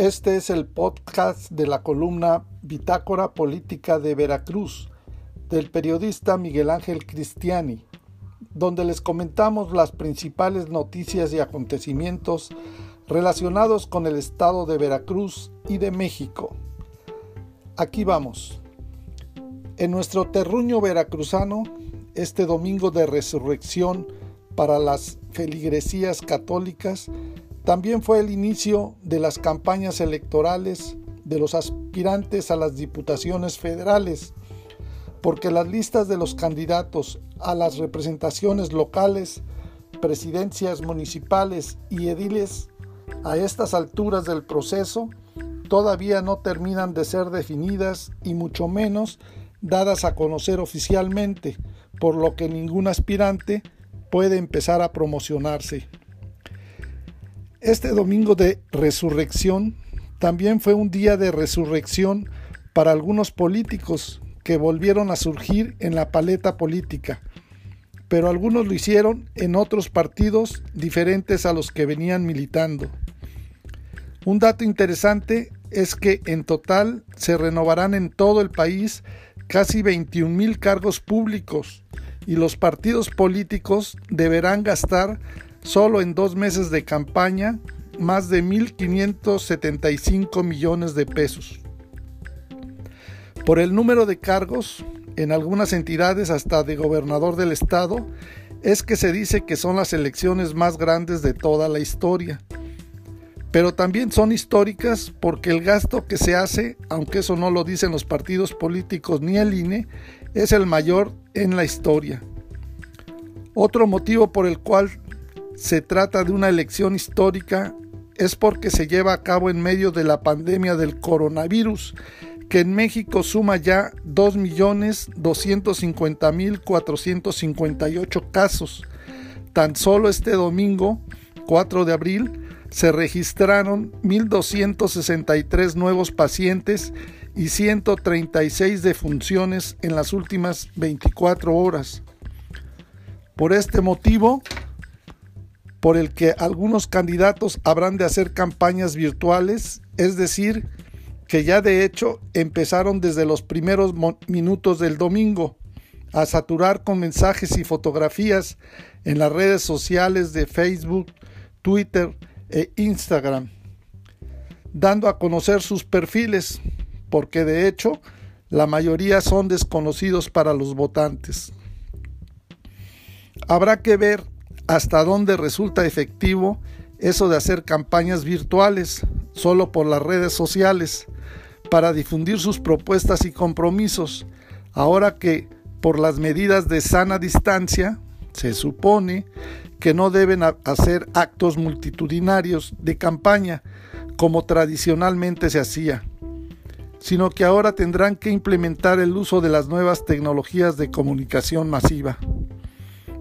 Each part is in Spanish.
Este es el podcast de la columna Bitácora Política de Veracruz del periodista Miguel Ángel Cristiani, donde les comentamos las principales noticias y acontecimientos relacionados con el estado de Veracruz y de México. Aquí vamos. En nuestro terruño veracruzano, este domingo de resurrección para las feligresías católicas, también fue el inicio de las campañas electorales de los aspirantes a las diputaciones federales, porque las listas de los candidatos a las representaciones locales, presidencias municipales y ediles a estas alturas del proceso todavía no terminan de ser definidas y mucho menos dadas a conocer oficialmente, por lo que ningún aspirante puede empezar a promocionarse. Este domingo de resurrección también fue un día de resurrección para algunos políticos que volvieron a surgir en la paleta política, pero algunos lo hicieron en otros partidos diferentes a los que venían militando. Un dato interesante es que en total se renovarán en todo el país casi 21 mil cargos públicos y los partidos políticos deberán gastar solo en dos meses de campaña más de 1.575 millones de pesos. Por el número de cargos, en algunas entidades hasta de gobernador del estado, es que se dice que son las elecciones más grandes de toda la historia. Pero también son históricas porque el gasto que se hace, aunque eso no lo dicen los partidos políticos ni el INE, es el mayor en la historia. Otro motivo por el cual se trata de una elección histórica es porque se lleva a cabo en medio de la pandemia del coronavirus, que en México suma ya 2.250.458 casos. Tan solo este domingo, 4 de abril, se registraron 1.263 nuevos pacientes y 136 defunciones en las últimas 24 horas. Por este motivo, por el que algunos candidatos habrán de hacer campañas virtuales, es decir, que ya de hecho empezaron desde los primeros minutos del domingo a saturar con mensajes y fotografías en las redes sociales de Facebook, Twitter e Instagram, dando a conocer sus perfiles, porque de hecho la mayoría son desconocidos para los votantes. Habrá que ver hasta dónde resulta efectivo eso de hacer campañas virtuales solo por las redes sociales para difundir sus propuestas y compromisos, ahora que por las medidas de sana distancia se supone que no deben hacer actos multitudinarios de campaña como tradicionalmente se hacía, sino que ahora tendrán que implementar el uso de las nuevas tecnologías de comunicación masiva.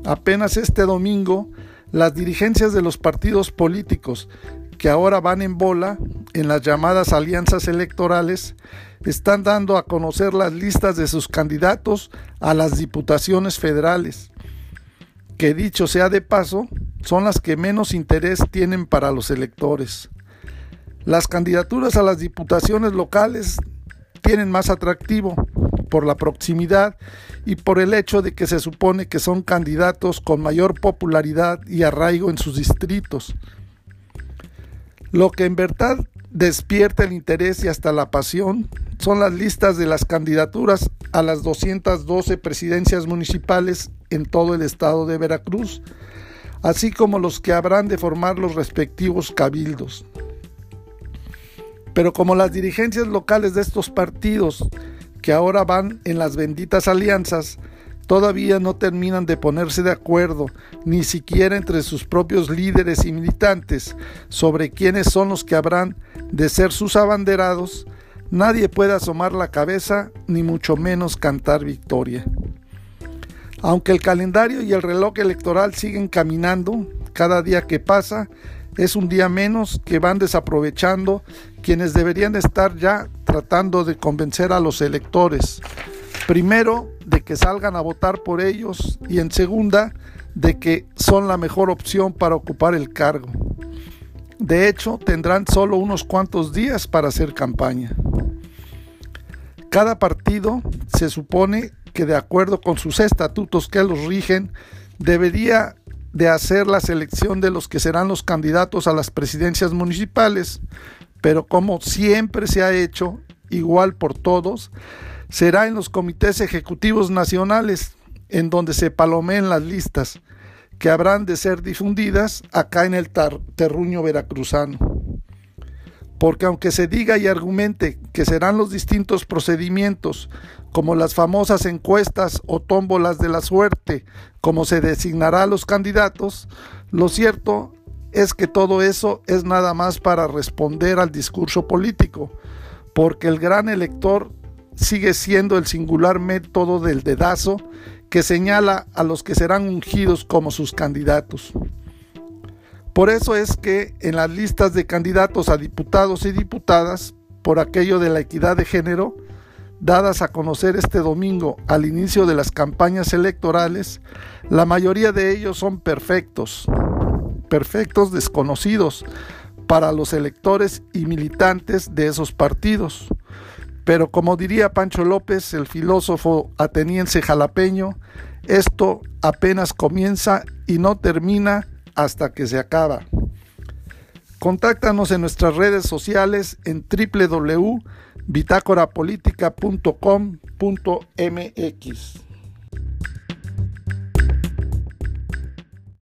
Apenas este domingo, las dirigencias de los partidos políticos que ahora van en bola en las llamadas alianzas electorales están dando a conocer las listas de sus candidatos a las diputaciones federales, que dicho sea de paso, son las que menos interés tienen para los electores. Las candidaturas a las diputaciones locales tienen más atractivo por la proximidad y por el hecho de que se supone que son candidatos con mayor popularidad y arraigo en sus distritos. Lo que en verdad despierta el interés y hasta la pasión son las listas de las candidaturas a las 212 presidencias municipales en todo el estado de Veracruz, así como los que habrán de formar los respectivos cabildos. Pero como las dirigencias locales de estos partidos que ahora van en las benditas alianzas, todavía no terminan de ponerse de acuerdo, ni siquiera entre sus propios líderes y militantes, sobre quiénes son los que habrán de ser sus abanderados, nadie puede asomar la cabeza, ni mucho menos cantar victoria. Aunque el calendario y el reloj electoral siguen caminando, cada día que pasa es un día menos que van desaprovechando quienes deberían estar ya tratando de convencer a los electores. Primero, de que salgan a votar por ellos y en segunda, de que son la mejor opción para ocupar el cargo. De hecho, tendrán solo unos cuantos días para hacer campaña. Cada partido se supone que de acuerdo con sus estatutos que los rigen, debería de hacer la selección de los que serán los candidatos a las presidencias municipales, pero como siempre se ha hecho, igual por todos, será en los comités ejecutivos nacionales, en donde se palomeen las listas, que habrán de ser difundidas acá en el terruño veracruzano. Porque aunque se diga y argumente que serán los distintos procedimientos, como las famosas encuestas o tómbolas de la suerte, como se designará a los candidatos, lo cierto es que todo eso es nada más para responder al discurso político, porque el gran elector sigue siendo el singular método del dedazo que señala a los que serán ungidos como sus candidatos. Por eso es que en las listas de candidatos a diputados y diputadas, por aquello de la equidad de género, dadas a conocer este domingo al inicio de las campañas electorales, la mayoría de ellos son perfectos, perfectos desconocidos para los electores y militantes de esos partidos. Pero como diría Pancho López, el filósofo ateniense jalapeño, esto apenas comienza y no termina hasta que se acaba. Contáctanos en nuestras redes sociales en www bitácorapolítica.com.mx.